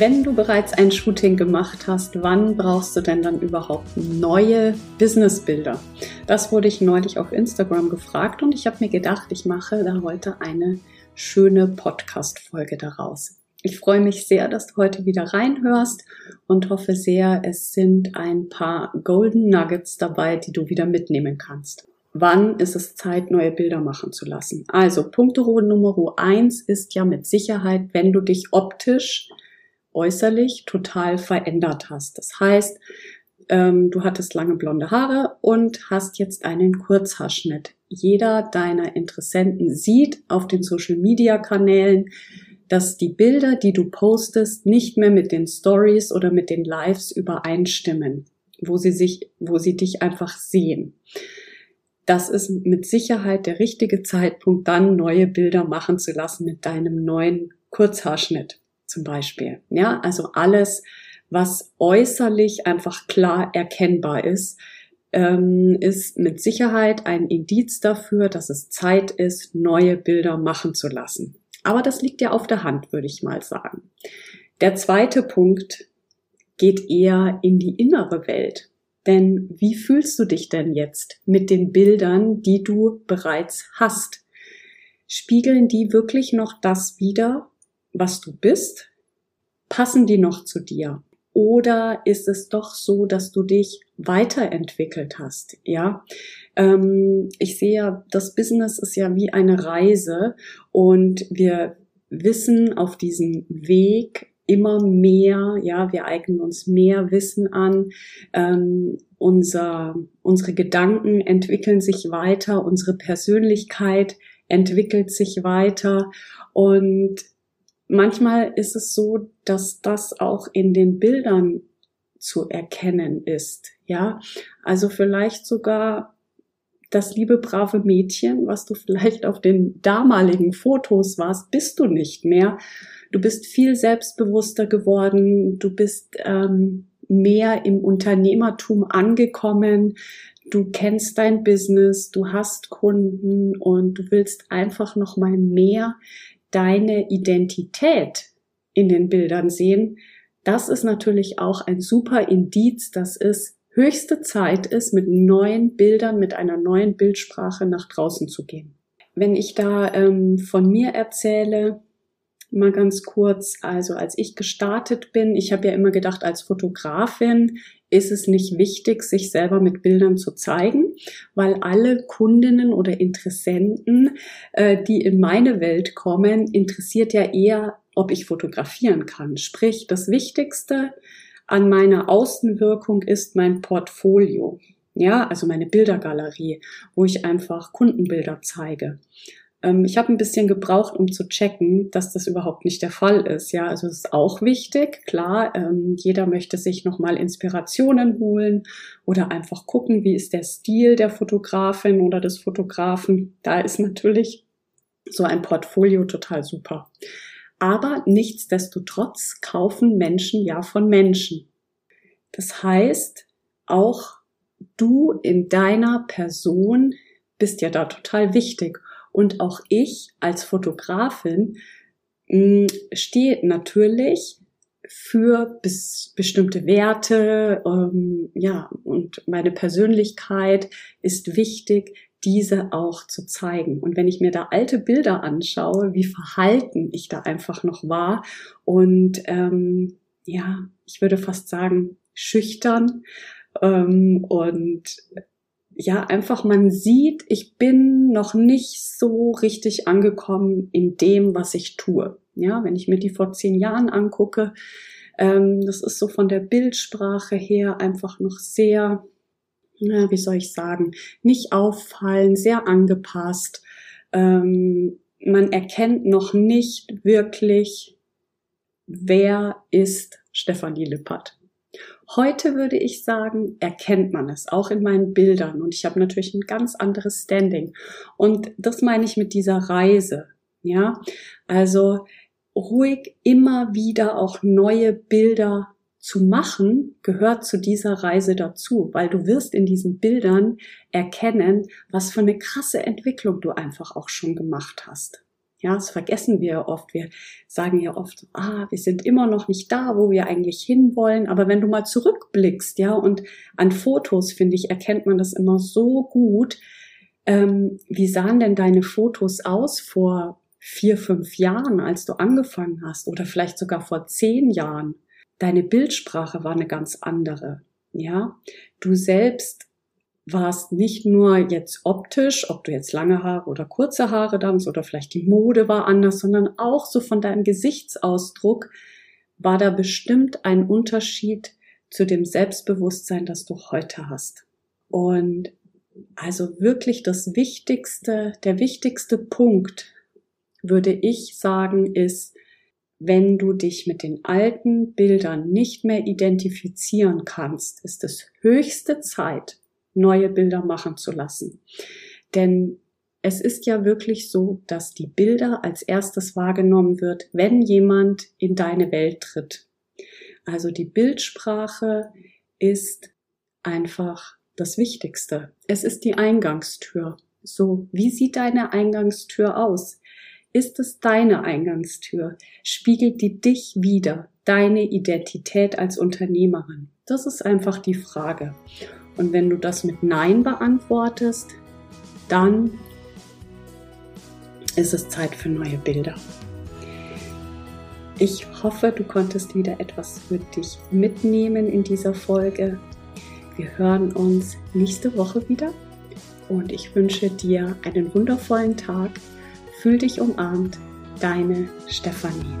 Wenn du bereits ein Shooting gemacht hast, wann brauchst du denn dann überhaupt neue Businessbilder? Das wurde ich neulich auf Instagram gefragt und ich habe mir gedacht, ich mache da heute eine schöne Podcast-Folge daraus. Ich freue mich sehr, dass du heute wieder reinhörst und hoffe sehr, es sind ein paar Golden Nuggets dabei, die du wieder mitnehmen kannst. Wann ist es Zeit, neue Bilder machen zu lassen? Also, Punkt Nummer eins ist ja mit Sicherheit, wenn du dich optisch äußerlich total verändert hast. Das heißt, ähm, du hattest lange blonde Haare und hast jetzt einen Kurzhaarschnitt. Jeder deiner Interessenten sieht auf den Social-Media-Kanälen, dass die Bilder, die du postest, nicht mehr mit den Stories oder mit den Lives übereinstimmen, wo sie sich, wo sie dich einfach sehen. Das ist mit Sicherheit der richtige Zeitpunkt, dann neue Bilder machen zu lassen mit deinem neuen Kurzhaarschnitt zum Beispiel. Ja, also alles, was äußerlich einfach klar erkennbar ist, ähm, ist mit Sicherheit ein Indiz dafür, dass es Zeit ist, neue Bilder machen zu lassen. Aber das liegt ja auf der Hand, würde ich mal sagen. Der zweite Punkt geht eher in die innere Welt. Denn wie fühlst du dich denn jetzt mit den Bildern, die du bereits hast? Spiegeln die wirklich noch das wider, was du bist? Passen die noch zu dir? Oder ist es doch so, dass du dich weiterentwickelt hast? Ja, ähm, ich sehe ja, das Business ist ja wie eine Reise und wir wissen auf diesem Weg immer mehr, ja, wir eignen uns mehr Wissen an, ähm, unser, unsere Gedanken entwickeln sich weiter, unsere Persönlichkeit entwickelt sich weiter und manchmal ist es so, dass das auch in den Bildern zu erkennen ist. Ja, also vielleicht sogar das liebe brave Mädchen, was du vielleicht auf den damaligen Fotos warst, bist du nicht mehr. Du bist viel selbstbewusster geworden. Du bist ähm, mehr im Unternehmertum angekommen. Du kennst dein Business, du hast Kunden und du willst einfach noch mal mehr deine Identität in den Bildern sehen, das ist natürlich auch ein super Indiz, dass es höchste Zeit ist, mit neuen Bildern, mit einer neuen Bildsprache nach draußen zu gehen. Wenn ich da ähm, von mir erzähle, mal ganz kurz, also als ich gestartet bin, ich habe ja immer gedacht, als Fotografin ist es nicht wichtig, sich selber mit Bildern zu zeigen, weil alle Kundinnen oder Interessenten, äh, die in meine Welt kommen, interessiert ja eher, ob ich fotografieren kann. Sprich, das Wichtigste an meiner Außenwirkung ist mein Portfolio. Ja, also meine Bildergalerie, wo ich einfach Kundenbilder zeige. Ähm, ich habe ein bisschen gebraucht, um zu checken, dass das überhaupt nicht der Fall ist. Ja, also es ist auch wichtig. Klar, ähm, jeder möchte sich nochmal Inspirationen holen oder einfach gucken, wie ist der Stil der Fotografin oder des Fotografen. Da ist natürlich so ein Portfolio total super. Aber nichtsdestotrotz kaufen Menschen ja von Menschen. Das heißt, auch du in deiner Person bist ja da total wichtig. Und auch ich als Fotografin mh, hm, stehe natürlich für bis, bestimmte Werte, ähm, ja, und meine Persönlichkeit ist wichtig, diese auch zu zeigen. Und wenn ich mir da alte Bilder anschaue, wie verhalten ich da einfach noch war und ähm, ja, ich würde fast sagen, schüchtern ähm, und ja, einfach man sieht, ich bin noch nicht so richtig angekommen in dem, was ich tue. Ja, wenn ich mir die vor zehn Jahren angucke, ähm, das ist so von der Bildsprache her einfach noch sehr, na, wie soll ich sagen, nicht auffallen, sehr angepasst. Ähm, man erkennt noch nicht wirklich, wer ist Stefanie Lippert. Heute würde ich sagen, erkennt man es, auch in meinen Bildern. Und ich habe natürlich ein ganz anderes Standing. Und das meine ich mit dieser Reise. Ja, also ruhig immer wieder auch neue Bilder zu machen, gehört zu dieser Reise dazu, weil du wirst in diesen Bildern erkennen, was für eine krasse Entwicklung du einfach auch schon gemacht hast. Ja, das vergessen wir oft. Wir sagen ja oft, ah, wir sind immer noch nicht da, wo wir eigentlich hinwollen. Aber wenn du mal zurückblickst, ja, und an Fotos, finde ich, erkennt man das immer so gut. Ähm, wie sahen denn deine Fotos aus vor vier, fünf Jahren, als du angefangen hast? Oder vielleicht sogar vor zehn Jahren? Deine Bildsprache war eine ganz andere. Ja, du selbst warst nicht nur jetzt optisch, ob du jetzt lange Haare oder kurze Haare damals oder vielleicht die Mode war anders, sondern auch so von deinem Gesichtsausdruck war da bestimmt ein Unterschied zu dem Selbstbewusstsein, das du heute hast. Und also wirklich das Wichtigste, der wichtigste Punkt, würde ich sagen, ist, wenn du dich mit den alten Bildern nicht mehr identifizieren kannst, ist es höchste Zeit, neue Bilder machen zu lassen. Denn es ist ja wirklich so, dass die Bilder als erstes wahrgenommen wird, wenn jemand in deine Welt tritt. Also die Bildsprache ist einfach das Wichtigste. Es ist die Eingangstür. So, wie sieht deine Eingangstür aus? Ist es deine Eingangstür? Spiegelt die dich wieder, deine Identität als Unternehmerin? Das ist einfach die Frage. Und wenn du das mit Nein beantwortest, dann ist es Zeit für neue Bilder. Ich hoffe, du konntest wieder etwas für dich mitnehmen in dieser Folge. Wir hören uns nächste Woche wieder und ich wünsche dir einen wundervollen Tag. Fühl dich umarmt, deine Stefanie.